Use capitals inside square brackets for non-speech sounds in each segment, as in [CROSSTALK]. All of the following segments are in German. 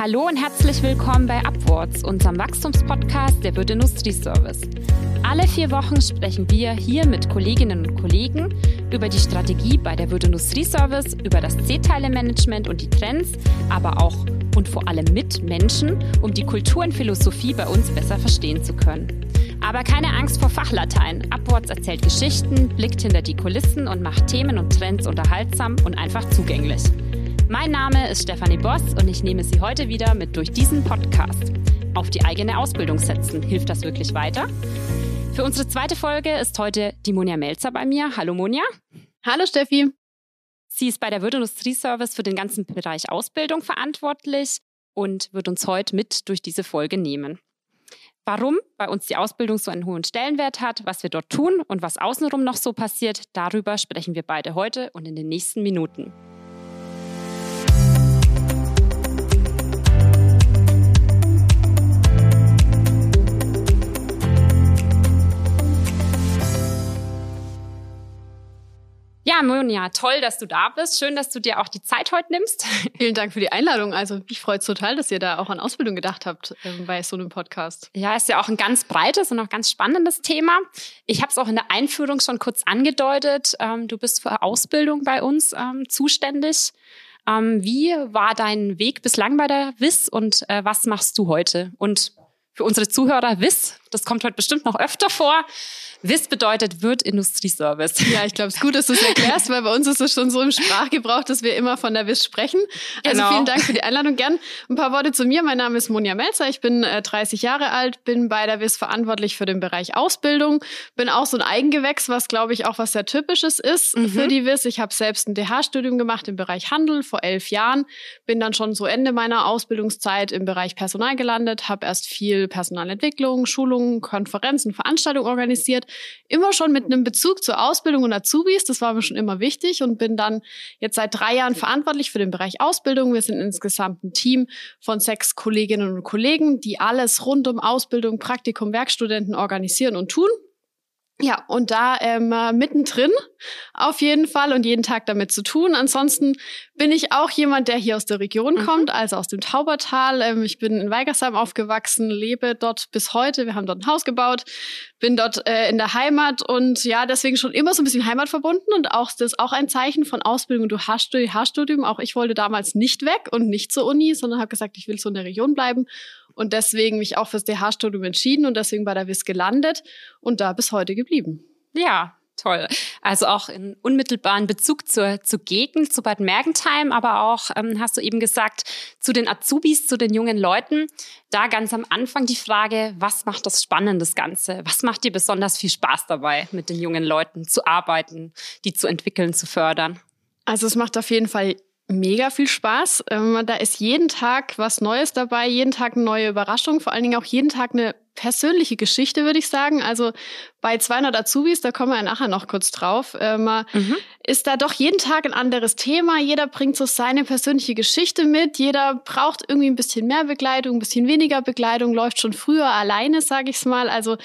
Hallo und herzlich willkommen bei Upwards, unserem Wachstumspodcast der Wirt Industrieservice. Alle vier Wochen sprechen wir hier mit Kolleginnen und Kollegen über die Strategie bei der Wirt Industrieservice, über das C-Teile-Management und die Trends, aber auch und vor allem mit Menschen, um die Kultur und Philosophie bei uns besser verstehen zu können. Aber keine Angst vor Fachlatein. Upwards erzählt Geschichten, blickt hinter die Kulissen und macht Themen und Trends unterhaltsam und einfach zugänglich. Mein Name ist Stefanie Boss und ich nehme Sie heute wieder mit durch diesen Podcast. Auf die eigene Ausbildung setzen. Hilft das wirklich weiter? Für unsere zweite Folge ist heute die Monja Melzer bei mir. Hallo Monja. Hallo Steffi. Sie ist bei der Wirt Industrieservice für den ganzen Bereich Ausbildung verantwortlich und wird uns heute mit durch diese Folge nehmen. Warum bei uns die Ausbildung so einen hohen Stellenwert hat, was wir dort tun und was außenrum noch so passiert, darüber sprechen wir beide heute und in den nächsten Minuten. Ja, Monja, toll, dass du da bist. Schön, dass du dir auch die Zeit heute nimmst. [LAUGHS] Vielen Dank für die Einladung. Also mich freut es total, dass ihr da auch an Ausbildung gedacht habt äh, bei so einem Podcast. Ja, ist ja auch ein ganz breites und auch ganz spannendes Thema. Ich habe es auch in der Einführung schon kurz angedeutet. Ähm, du bist für Ausbildung bei uns ähm, zuständig. Ähm, wie war dein Weg bislang bei der WIS und äh, was machst du heute? Und für unsere Zuhörer, WIS, das kommt heute bestimmt noch öfter vor. WIS bedeutet Wirt Industrieservice. Ja, ich glaube, es ist gut, dass du es erklärst, weil bei uns ist es schon so im Sprachgebrauch, dass wir immer von der WIS sprechen. Also genau. vielen Dank für die Einladung. Gern ein paar Worte zu mir. Mein Name ist Monja Melzer. Ich bin äh, 30 Jahre alt, bin bei der WIS verantwortlich für den Bereich Ausbildung. Bin auch so ein Eigengewächs, was glaube ich auch was sehr Typisches ist mhm. für die WIS. Ich habe selbst ein DH-Studium gemacht im Bereich Handel vor elf Jahren. Bin dann schon so Ende meiner Ausbildungszeit im Bereich Personal gelandet, habe erst viel Personalentwicklung, Schulungen, Konferenzen, Veranstaltungen organisiert immer schon mit einem Bezug zur Ausbildung und Azubis. Das war mir schon immer wichtig und bin dann jetzt seit drei Jahren verantwortlich für den Bereich Ausbildung. Wir sind insgesamt ein Team von sechs Kolleginnen und Kollegen, die alles rund um Ausbildung, Praktikum, Werkstudenten organisieren und tun. Ja, und da ähm, mittendrin auf jeden Fall und jeden Tag damit zu tun. Ansonsten bin ich auch jemand, der hier aus der Region mhm. kommt, also aus dem Taubertal. Ähm, ich bin in Weigersheim aufgewachsen, lebe dort bis heute. Wir haben dort ein Haus gebaut, bin dort äh, in der Heimat und ja, deswegen schon immer so ein bisschen Heimat verbunden und auch das ist auch ein Zeichen von Ausbildung. Du hast Studium. Auch ich wollte damals nicht weg und nicht zur Uni, sondern habe gesagt, ich will so in der Region bleiben und deswegen mich auch fürs DH-Studium entschieden und deswegen bei der WIS gelandet und da bis heute geblieben. Ja, toll. Also auch in unmittelbaren Bezug zur, zur Gegend, zu Bad Mergentheim, aber auch, ähm, hast du eben gesagt, zu den Azubis, zu den jungen Leuten. Da ganz am Anfang die Frage, was macht das spannend, das Ganze? Was macht dir besonders viel Spaß dabei, mit den jungen Leuten zu arbeiten, die zu entwickeln, zu fördern? Also es macht auf jeden Fall mega viel Spaß. Ähm, da ist jeden Tag was Neues dabei, jeden Tag eine neue Überraschung, vor allen Dingen auch jeden Tag eine persönliche Geschichte, würde ich sagen. Also bei 200 Azubis, da kommen wir nachher noch kurz drauf, ähm, mhm. ist da doch jeden Tag ein anderes Thema. Jeder bringt so seine persönliche Geschichte mit. Jeder braucht irgendwie ein bisschen mehr Begleitung, ein bisschen weniger Begleitung, läuft schon früher alleine, sage ich's mal. Also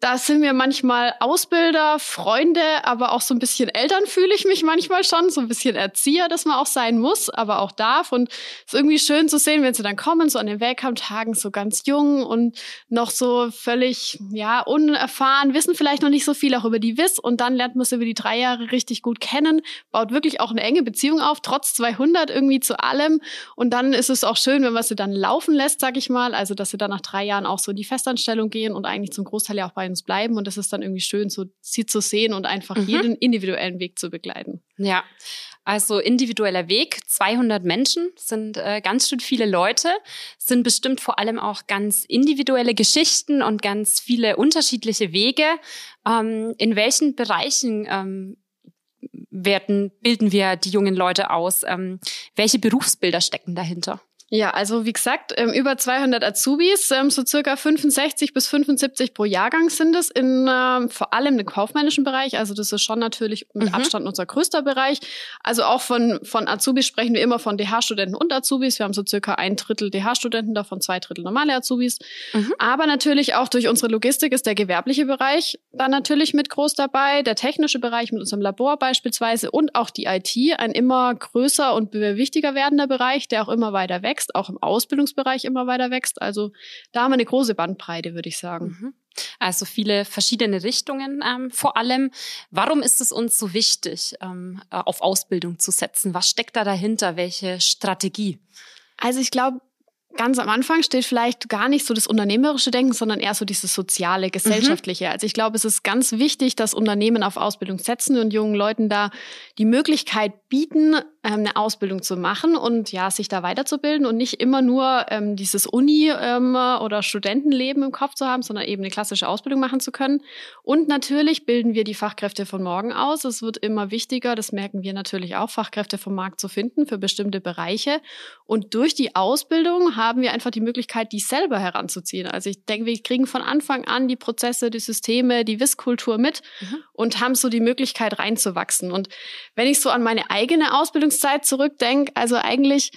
da sind wir manchmal Ausbilder, Freunde, aber auch so ein bisschen Eltern fühle ich mich manchmal schon, so ein bisschen Erzieher, dass man auch sein muss, aber auch darf. Und es ist irgendwie schön zu sehen, wenn sie dann kommen, so an den Welcome-Tagen, so ganz jung und noch so völlig, ja, unerfahren, wissen vielleicht noch nicht so viel auch über die WIS. Und dann lernt man sie über die drei Jahre richtig gut kennen, baut wirklich auch eine enge Beziehung auf, trotz 200 irgendwie zu allem. Und dann ist es auch schön, wenn man sie dann laufen lässt, sag ich mal. Also, dass sie dann nach drei Jahren auch so in die Festanstellung gehen und eigentlich zum Großteil ja auch bei uns bleiben. Und das ist dann irgendwie schön, so sie zu sehen und einfach mhm. jeden individuellen Weg zu begleiten. Ja, also individueller Weg. 200 Menschen sind äh, ganz schön viele Leute, sind bestimmt vor allem auch ganz individuelle Geschichten und ganz viele unterschiedliche Wege. Ähm, in welchen Bereichen ähm, werden, bilden wir die jungen Leute aus? Ähm, welche Berufsbilder stecken dahinter? Ja, also wie gesagt, ähm, über 200 Azubis, ähm, so circa 65 bis 75 pro Jahrgang sind es in ähm, vor allem im kaufmännischen Bereich. Also das ist schon natürlich mit mhm. Abstand unser größter Bereich. Also auch von, von Azubis sprechen wir immer von DH-Studenten und Azubis. Wir haben so circa ein Drittel DH-Studenten, davon zwei Drittel normale Azubis. Mhm. Aber natürlich auch durch unsere Logistik ist der gewerbliche Bereich dann natürlich mit groß dabei, der technische Bereich mit unserem Labor beispielsweise und auch die IT, ein immer größer und wichtiger werdender Bereich, der auch immer weiter weg wächst, auch im Ausbildungsbereich immer weiter wächst. Also da haben wir eine große Bandbreite, würde ich sagen. Mhm. Also viele verschiedene Richtungen ähm, vor allem. Warum ist es uns so wichtig, ähm, äh, auf Ausbildung zu setzen? Was steckt da dahinter? Welche Strategie? Also ich glaube, ganz am Anfang steht vielleicht gar nicht so das unternehmerische Denken, sondern eher so dieses soziale, gesellschaftliche. Mhm. Also ich glaube, es ist ganz wichtig, dass Unternehmen auf Ausbildung setzen und jungen Leuten da die Möglichkeit bieten, eine Ausbildung zu machen und ja, sich da weiterzubilden und nicht immer nur ähm, dieses Uni- ähm, oder Studentenleben im Kopf zu haben, sondern eben eine klassische Ausbildung machen zu können. Und natürlich bilden wir die Fachkräfte von morgen aus. Es wird immer wichtiger, das merken wir natürlich auch, Fachkräfte vom Markt zu finden für bestimmte Bereiche. Und durch die Ausbildung haben wir einfach die Möglichkeit, die selber heranzuziehen. Also ich denke, wir kriegen von Anfang an die Prozesse, die Systeme, die Wisskultur mit mhm. und haben so die Möglichkeit reinzuwachsen. Und wenn ich so an meine eigene Ausbildungszeit zurückdenke, also eigentlich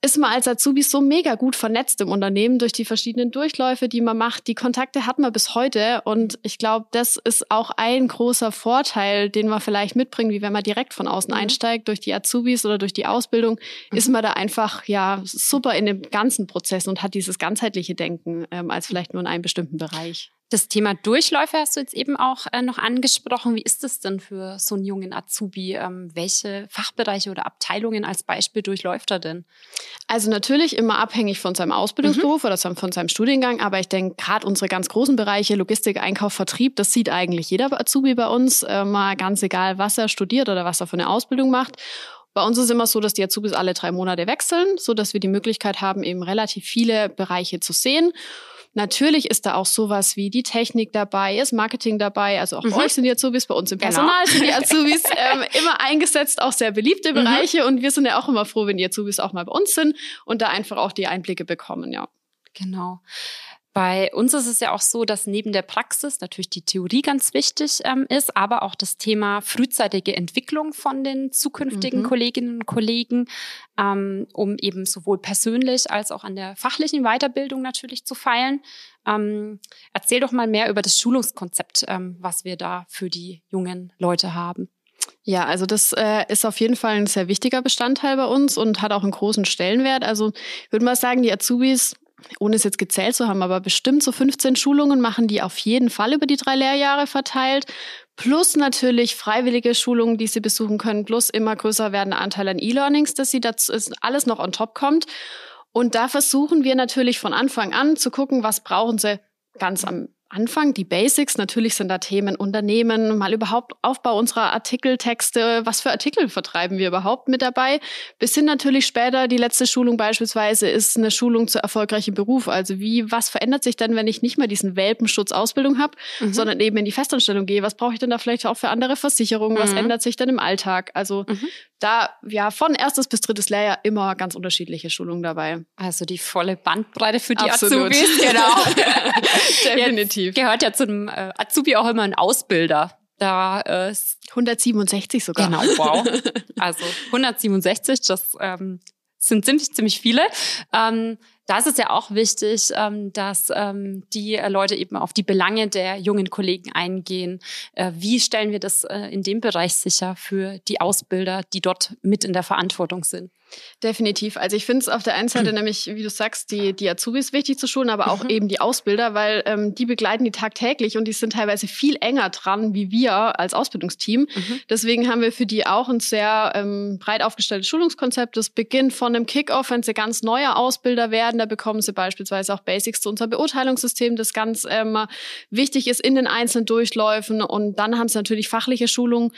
ist man als Azubi so mega gut vernetzt im Unternehmen durch die verschiedenen Durchläufe, die man macht. Die Kontakte hat man bis heute. Und ich glaube, das ist auch ein großer Vorteil, den man vielleicht mitbringt, wie wenn man direkt von außen mhm. einsteigt, durch die Azubis oder durch die Ausbildung, mhm. ist man da einfach ja super in dem ganzen Prozess und hat dieses ganzheitliche Denken ähm, als vielleicht nur in einem bestimmten Bereich. Das Thema Durchläufe hast du jetzt eben auch äh, noch angesprochen. Wie ist es denn für so einen jungen Azubi? Ähm, welche Fachbereiche oder Abteilungen als Beispiel durchläuft er denn? Also natürlich immer abhängig von seinem Ausbildungsberuf mhm. oder von seinem Studiengang. Aber ich denke, gerade unsere ganz großen Bereiche, Logistik, Einkauf, Vertrieb, das sieht eigentlich jeder Azubi bei uns. Äh, mal ganz egal, was er studiert oder was er für eine Ausbildung macht. Bei uns ist es immer so, dass die Azubis alle drei Monate wechseln, so dass wir die Möglichkeit haben, eben relativ viele Bereiche zu sehen. Natürlich ist da auch sowas wie die Technik dabei, ist Marketing dabei. Also auch mhm. bei euch sind die Azubis, bei uns im genau. Personal genau. sind die [LAUGHS] Azubis ähm, immer eingesetzt, auch sehr beliebte mhm. Bereiche. Mhm. Und wir sind ja auch immer froh, wenn die Azubis auch mal bei uns sind und da einfach auch die Einblicke bekommen, ja. Genau. Bei uns ist es ja auch so, dass neben der Praxis natürlich die Theorie ganz wichtig ähm, ist, aber auch das Thema frühzeitige Entwicklung von den zukünftigen mhm. Kolleginnen und Kollegen, ähm, um eben sowohl persönlich als auch an der fachlichen Weiterbildung natürlich zu feilen. Ähm, erzähl doch mal mehr über das Schulungskonzept, ähm, was wir da für die jungen Leute haben. Ja, also das äh, ist auf jeden Fall ein sehr wichtiger Bestandteil bei uns und hat auch einen großen Stellenwert. Also ich würde mal sagen, die Azubis ohne es jetzt gezählt zu haben, aber bestimmt so 15 Schulungen machen die auf jeden Fall über die drei Lehrjahre verteilt. Plus natürlich freiwillige Schulungen, die sie besuchen können, plus immer größer werdender Anteil an E-Learnings, dass sie dazu alles noch on top kommt. Und da versuchen wir natürlich von Anfang an zu gucken, was brauchen sie ganz am Anfang, die Basics, natürlich sind da Themen Unternehmen, mal überhaupt Aufbau unserer Artikeltexte, was für Artikel vertreiben wir überhaupt mit dabei, bis hin natürlich später, die letzte Schulung beispielsweise ist eine Schulung zu erfolgreichem Beruf. Also wie, was verändert sich denn, wenn ich nicht mehr diesen Welpenschutz Ausbildung habe, mhm. sondern eben in die Festanstellung gehe? Was brauche ich denn da vielleicht auch für andere Versicherungen? Was mhm. ändert sich denn im Alltag? Also mhm. Da, ja, von erstes bis drittes Lehrjahr immer ganz unterschiedliche Schulungen dabei. Also die volle Bandbreite für die Absolut. Azubis. [LAUGHS] Genau. Definitiv. Definitiv. Gehört ja zum äh, Azubi auch immer ein Ausbilder. Da äh, 167 sogar. Genau, wow. Also 167, das ähm, sind ziemlich, ziemlich viele. Ähm, da ist es ja auch wichtig, ähm, dass ähm, die Leute eben auf die Belange der jungen Kollegen eingehen. Äh, wie stellen wir das äh, in dem Bereich sicher für die Ausbilder, die dort mit in der Verantwortung sind? Definitiv. Also ich finde es auf der einen Seite [CLEARS THROAT] nämlich, wie du sagst, die, die Azubis wichtig zu schulen, aber auch mhm. eben die Ausbilder, weil ähm, die begleiten die tagtäglich und die sind teilweise viel enger dran wie wir als Ausbildungsteam. Mhm. Deswegen haben wir für die auch ein sehr ähm, breit aufgestelltes Schulungskonzept. Das beginnt von einem Kickoff, wenn sie ganz neue Ausbilder werden. Da bekommen sie beispielsweise auch Basics zu unserem Beurteilungssystem, das ganz ähm, wichtig ist in den einzelnen Durchläufen. Und dann haben sie natürlich fachliche Schulungen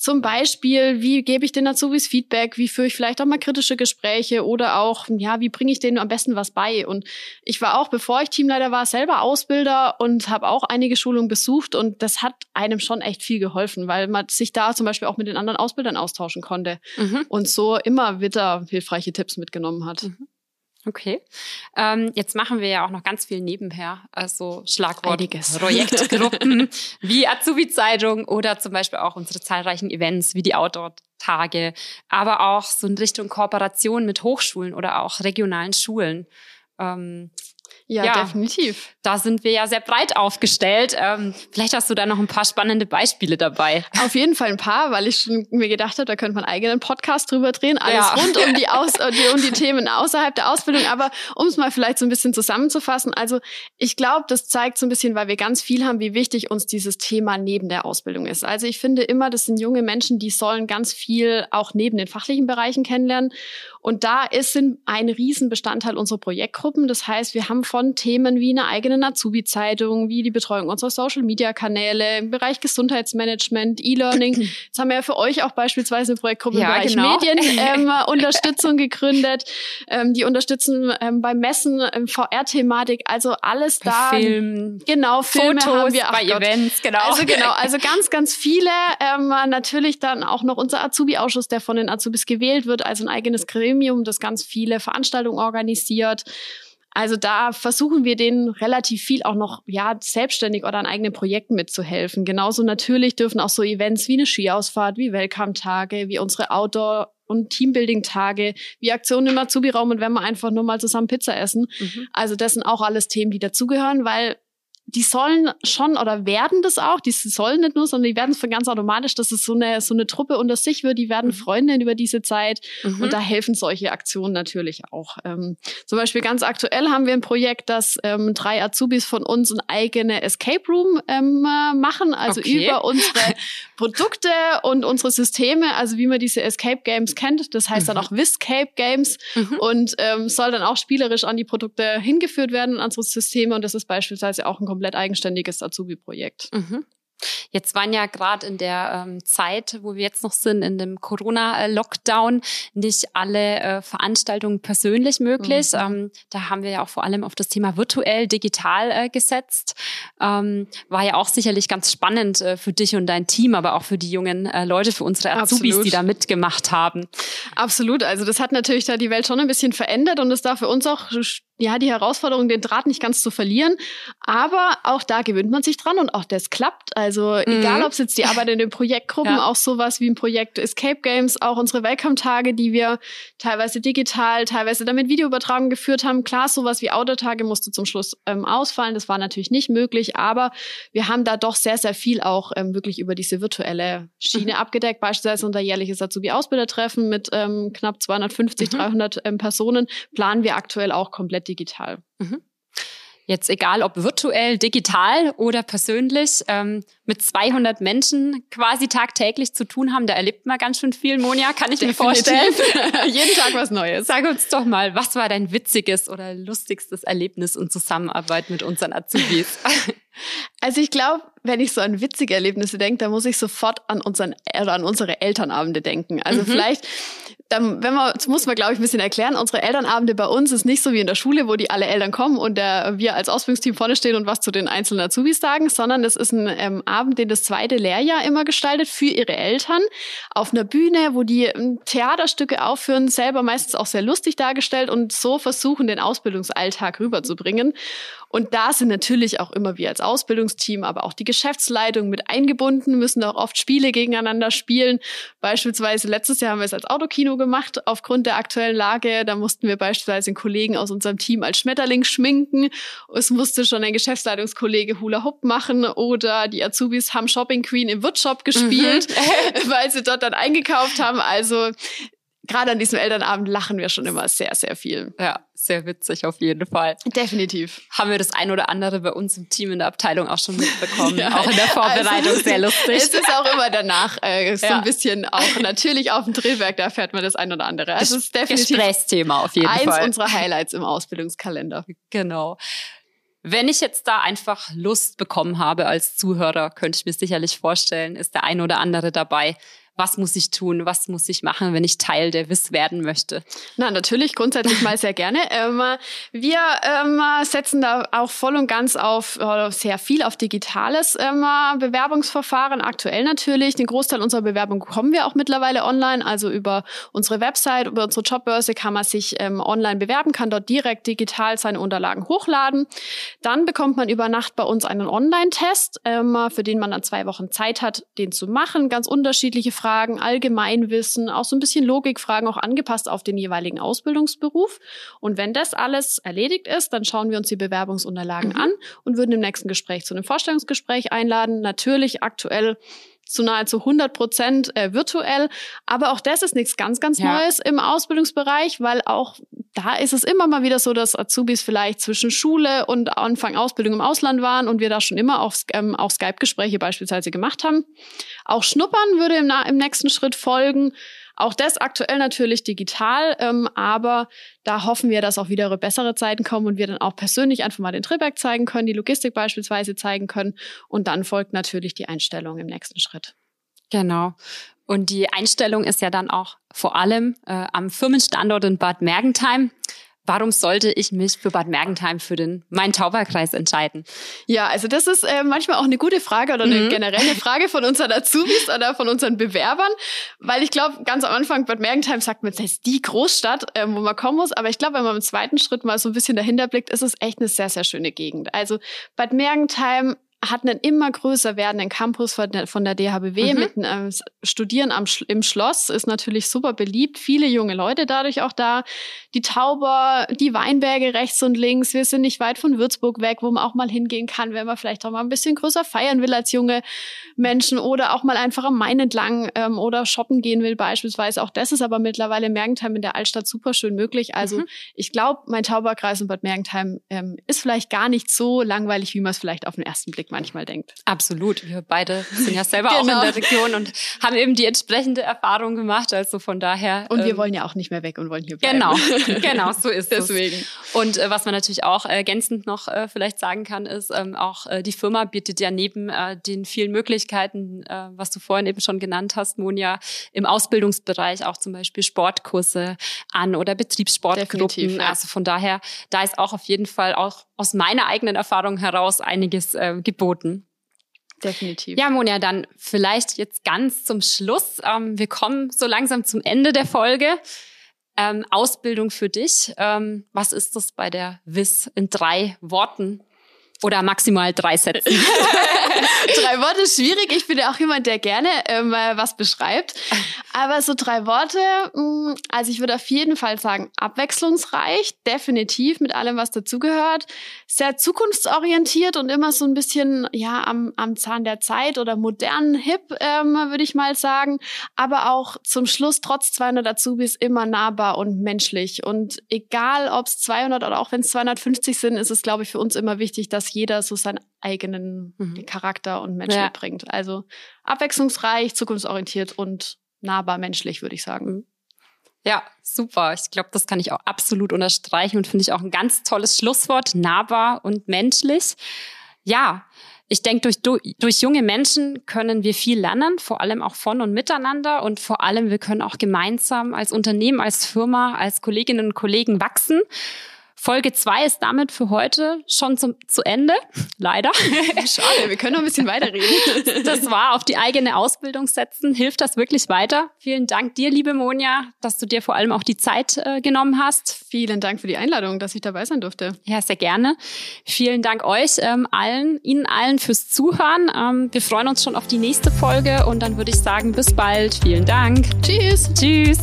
zum Beispiel, wie gebe ich den Azubis Feedback? Wie führe ich vielleicht auch mal kritische Gespräche? Oder auch, ja, wie bringe ich denen am besten was bei? Und ich war auch, bevor ich Teamleiter war, selber Ausbilder und habe auch einige Schulungen besucht. Und das hat einem schon echt viel geholfen, weil man sich da zum Beispiel auch mit den anderen Ausbildern austauschen konnte. Mhm. Und so immer wieder hilfreiche Tipps mitgenommen hat. Mhm. Okay. Ähm, jetzt machen wir ja auch noch ganz viel nebenher, also Schlagwort Einiges. Projektgruppen [LAUGHS] wie Azubi-Zeitung oder zum Beispiel auch unsere zahlreichen Events wie die Outdoor-Tage, aber auch so in Richtung Kooperation mit Hochschulen oder auch regionalen Schulen. Ähm, Ja, ja, definitiv. Da sind wir ja sehr breit aufgestellt. Ähm, vielleicht hast du da noch ein paar spannende Beispiele dabei. Auf jeden Fall ein paar, weil ich schon mir gedacht habe, da könnte man einen eigenen Podcast drüber drehen. Alles ja. rund um die, [LAUGHS] Aus um die Themen außerhalb der Ausbildung. Aber um es mal vielleicht so ein bisschen zusammenzufassen. Also ich glaube, das zeigt so ein bisschen, weil wir ganz viel haben, wie wichtig uns dieses Thema neben der Ausbildung ist. Also ich finde immer, das sind junge Menschen, die sollen ganz viel auch neben den fachlichen Bereichen kennenlernen. Und da ist ein Riesenbestandteil unserer Projektgruppen. Das heißt, wir haben von Themen wie eine eigene Azubi-Zeitung, wie die Betreuung unserer Social-Media-Kanäle, im Bereich Gesundheitsmanagement, E-Learning. [CLEARS THROAT] Jetzt haben wir ja für euch auch beispielsweise eine Projektgruppe ja, im Bereich genau. Medienunterstützung [LAUGHS] ähm, gegründet. Ähm, die unterstützen ähm, beim Messen ähm, VR-Thematik, also alles da. Film, genau, Filme Fotos haben wir, bei Gott. Events, genau. Also genau, also [LAUGHS] ganz, ganz viele. Ähm, natürlich dann auch noch unser Azubi-Ausschuss, der von den Azubis gewählt wird, also ein eigenes Gremium Gremium, das ganz viele Veranstaltungen organisiert. Also da versuchen wir denen relativ viel auch noch ja selbstständig oder an eigenen Projekten mitzuhelfen. Genauso natürlich dürfen auch so Events wie eine Skiausfahrt, wie Welcome-Tage, wie unsere Outdoor- und Teambuilding-Tage, wie Aktionen im Azubi-Raum und wenn wir einfach nur mal zusammen Pizza essen. Mhm. Also das sind auch alles Themen, die dazugehören, weil die sollen schon oder werden das auch, die sollen nicht nur, sondern die werden es von ganz automatisch, dass es so eine, so eine Truppe unter sich wird, die werden mhm. Freundinnen über diese Zeit mhm. und da helfen solche Aktionen natürlich auch. Ähm, zum Beispiel ganz aktuell haben wir ein Projekt, dass ähm, drei Azubis von uns ein eigene Escape Room ähm, machen, also okay. über unsere [LAUGHS] Produkte und unsere Systeme, also wie man diese Escape Games kennt, das heißt mhm. dann auch Viscape Games mhm. und ähm, soll dann auch spielerisch an die Produkte hingeführt werden, an unsere Systeme und das ist beispielsweise auch ein komplett eigenständiges Azubi-Projekt. Mhm. Jetzt waren ja gerade in der ähm, Zeit, wo wir jetzt noch sind, in dem Corona-Lockdown, nicht alle äh, Veranstaltungen persönlich möglich. Mhm. Ähm, da haben wir ja auch vor allem auf das Thema virtuell, digital äh, gesetzt. Ähm, war ja auch sicherlich ganz spannend äh, für dich und dein Team, aber auch für die jungen äh, Leute, für unsere Azubis, Absolut. die da mitgemacht haben. Absolut. Also das hat natürlich da die Welt schon ein bisschen verändert und es da für uns auch ja, die Herausforderung, den Draht nicht ganz zu verlieren. Aber auch da gewöhnt man sich dran und auch das klappt. Also mhm. egal, ob es jetzt die Arbeit in den Projektgruppen, [LAUGHS] ja. auch sowas wie ein Projekt Escape Games, auch unsere Welcome-Tage, die wir teilweise digital, teilweise damit Videoübertragung geführt haben. Klar, sowas wie Autotage musste zum Schluss ähm, ausfallen. Das war natürlich nicht möglich, aber wir haben da doch sehr, sehr viel auch ähm, wirklich über diese virtuelle Schiene mhm. abgedeckt. Beispielsweise unser jährliches Azubi-Ausbildertreffen mit ähm, knapp 250, mhm. 300 ähm, Personen planen wir aktuell auch komplett digital. Mhm. Jetzt egal ob virtuell, digital oder persönlich, ähm, mit 200 Menschen quasi tagtäglich zu tun haben, da erlebt man ganz schön viel, Monja, kann ich Definitiv. mir vorstellen. [LAUGHS] Jeden Tag was Neues. Sag uns doch mal, was war dein witziges oder lustigstes Erlebnis und Zusammenarbeit mit unseren Azubis? Also ich glaube, wenn ich so an witzige Erlebnisse denke, dann muss ich sofort an unseren oder an unsere Elternabende denken. Also mhm. vielleicht dann, wenn man, das muss man, glaube ich, ein bisschen erklären. Unsere Elternabende bei uns ist nicht so wie in der Schule, wo die alle Eltern kommen und der, wir als Ausbildungsteam vorne stehen und was zu den einzelnen Azubis sagen, sondern es ist ein ähm, Abend, den das zweite Lehrjahr immer gestaltet für ihre Eltern auf einer Bühne, wo die ähm, Theaterstücke aufführen, selber meistens auch sehr lustig dargestellt und so versuchen, den Ausbildungsalltag rüberzubringen. Und da sind natürlich auch immer wir als Ausbildungsteam, aber auch die Geschäftsleitung mit eingebunden, müssen auch oft Spiele gegeneinander spielen. Beispielsweise letztes Jahr haben wir es als Autokino gemacht aufgrund der aktuellen Lage. Da mussten wir beispielsweise einen Kollegen aus unserem Team als Schmetterling schminken. Es musste schon ein Geschäftsleitungskollege Hula Hoop machen oder die Azubis haben Shopping Queen im Wirtshop gespielt, mhm. [LAUGHS] weil sie dort dann eingekauft haben. Also gerade an diesem Elternabend lachen wir schon immer sehr, sehr viel. Ja, sehr witzig auf jeden Fall. Definitiv. Haben wir das ein oder andere bei uns im Team in der Abteilung auch schon mitbekommen. [LAUGHS] ja. Auch in der Vorbereitung also, sehr lustig. Es ist auch immer danach äh, so ja. ein bisschen auch natürlich auf dem Drehwerk, da fährt man das ein oder andere. Also es ist definitiv Gesprächsthema auf jeden eins Fall. Eins unserer Highlights im Ausbildungskalender. Genau. Wenn ich jetzt da einfach Lust bekommen habe als Zuhörer, könnte ich mir sicherlich vorstellen, ist der ein oder andere dabei, was muss ich tun, was muss ich machen, wenn ich Teil der WIS werden möchte? Na, natürlich, grundsätzlich mal sehr gerne. [LAUGHS] Ähm, wir ähm, setzen da auch voll und ganz auf sehr viel auf digitales ähm, Bewerbungsverfahren, aktuell natürlich. Den Großteil unserer Bewerbung bekommen wir auch mittlerweile online, also über unsere Website, über unsere Jobbörse kann man sich ähm, online bewerben, kann dort direkt digital seine Unterlagen hochladen. Dann bekommt man über Nacht bei uns einen Online-Test, ähm, für den man dann zwei Wochen Zeit hat, den zu machen. Ganz unterschiedliche Fragen Fragen, Allgemeinwissen, auch so ein bisschen Logikfragen, auch angepasst auf den jeweiligen Ausbildungsberuf. Und wenn das alles erledigt ist, dann schauen wir uns die Bewerbungsunterlagen mhm. an und würden im nächsten Gespräch zu einem Vorstellungsgespräch einladen. Natürlich aktuell zu nahezu 100 Prozent äh, virtuell. Aber auch das ist nichts ganz, ganz ja. Neues im Ausbildungsbereich, weil auch da ist es immer mal wieder so, dass Azubis vielleicht zwischen Schule und Anfang Ausbildung im Ausland waren und wir da schon immer auf, ähm, auch Skype-Gespräche beispielsweise gemacht haben. Auch Schnuppern würde im, im nächsten Schritt folgen. Auch das aktuell natürlich digital, ähm, aber da hoffen wir, dass auch wieder bessere Zeiten kommen und wir dann auch persönlich einfach mal den Triebwerk zeigen können, die Logistik beispielsweise zeigen können und dann folgt natürlich die Einstellung im nächsten Schritt. Genau. Und die Einstellung ist ja dann auch vor allem äh, am Firmenstandort in Bad Mergentheim. Warum sollte ich mich für Bad Mergentheim für den Main-Tauber-Kreis entscheiden? Ja, also das ist äh, manchmal auch eine gute Frage oder eine mhm. generelle [LAUGHS] Frage von unseren Azubis oder von unseren Bewerbern, weil ich glaube, ganz am Anfang Bad Mergentheim sagt man, das ist die Großstadt, äh, wo man kommen muss. Aber ich glaube, wenn man im zweiten Schritt mal so ein bisschen dahinter blickt, ist es echt eine sehr, sehr schöne Gegend. Also Bad Mergentheim hat einen immer größer werdenden Campus von der, von der DHBW mhm. mit ähm, Studieren am, im Schloss ist natürlich super beliebt. Viele junge Leute dadurch auch da. Die Tauber, die Weinberge rechts und links. Wir sind nicht weit von Würzburg weg, wo man auch mal hingehen kann, wenn man vielleicht auch mal ein bisschen größer feiern will als junge Menschen oder auch mal einfach am Main entlang ähm, oder shoppen gehen will beispielsweise. Auch das ist aber mittlerweile in Mergentheim in der Altstadt super schön möglich. Also mhm. ich glaube, mein Tauberkreis in Bad Mergentheim ähm, ist vielleicht gar nicht so langweilig, wie man es vielleicht auf den ersten Blick manchmal denkt. Absolut. Wir beide sind ja selber genau. [LAUGHS] auch in genau. der Region und haben eben die entsprechende Erfahrung gemacht. Also von daher. Und wir ähm, wollen ja auch nicht mehr weg und wollen hier bleiben. Genau, [LAUGHS] genau, so ist es. Deswegen. Und äh, was man natürlich auch ergänzend noch äh, vielleicht sagen kann, ist, ähm, auch äh, die Firma bietet ja neben äh, den vielen Möglichkeiten, äh, was du vorhin eben schon genannt hast, Monja, im Ausbildungsbereich auch zum Beispiel Sportkurse an oder Betriebssportgruppen. Ja. Also von daher, da ist auch auf jeden Fall auch aus meiner eigenen Erfahrung heraus einiges äh, geboten. Definitiv. Ja, Monja, dann vielleicht jetzt ganz zum Schluss. Ähm, wir kommen so langsam zum Ende der Folge. Ähm, Ausbildung für dich. Ähm, was ist das bei der WIS in drei Worten? Oder maximal drei Sätze. [LAUGHS] drei Worte ist schwierig. Ich bin ja auch jemand, der gerne ähm, was beschreibt. Aber so drei Worte, mh, mm, also ich würde auf jeden Fall sagen, abwechslungsreich, definitiv mit allem, was dazugehört. Sehr zukunftsorientiert und immer so ein bisschen ja am, am Zahn der Zeit oder modern, hip, ähm, würde ich mal sagen. Aber auch zum Schluss, trotz 200 Azubis, immer nahbar und menschlich. Und egal, ob es 200 oder auch wenn es 250 sind, ist es, glaube ich, für uns immer wichtig, dass jeder so seinen eigenen mhm. Charakter und Mensch ja. mitbringt. Also abwechslungsreich, zukunftsorientiert und nahbar menschlich, würde ich sagen. Mhm. Ja, super. Ich glaube, das kann ich auch absolut unterstreichen und finde ich auch ein ganz tolles Schlusswort, nahbar und menschlich. Ja, ich denke, durch, durch junge Menschen können wir viel lernen, vor allem auch von und miteinander und vor allem, wir können auch gemeinsam als Unternehmen, als Firma, als Kolleginnen und Kollegen wachsen. Folge 2 ist damit für heute schon zum, zu Ende. Leider. [LAUGHS] Schade, wir können noch ein bisschen weiterreden. Das war auf die eigene Ausbildung setzen. Hilft das wirklich weiter? Vielen Dank dir, liebe Monja, dass du dir vor allem auch die Zeit äh, genommen hast. Vielen Dank für die Einladung, dass ich dabei sein durfte. Ja, sehr gerne. Vielen Dank euch ähm, allen, Ihnen allen fürs Zuhören. Ähm, wir freuen uns schon auf die nächste Folge und dann würde ich sagen, bis bald. Vielen Dank. Tschüss. Tschüss.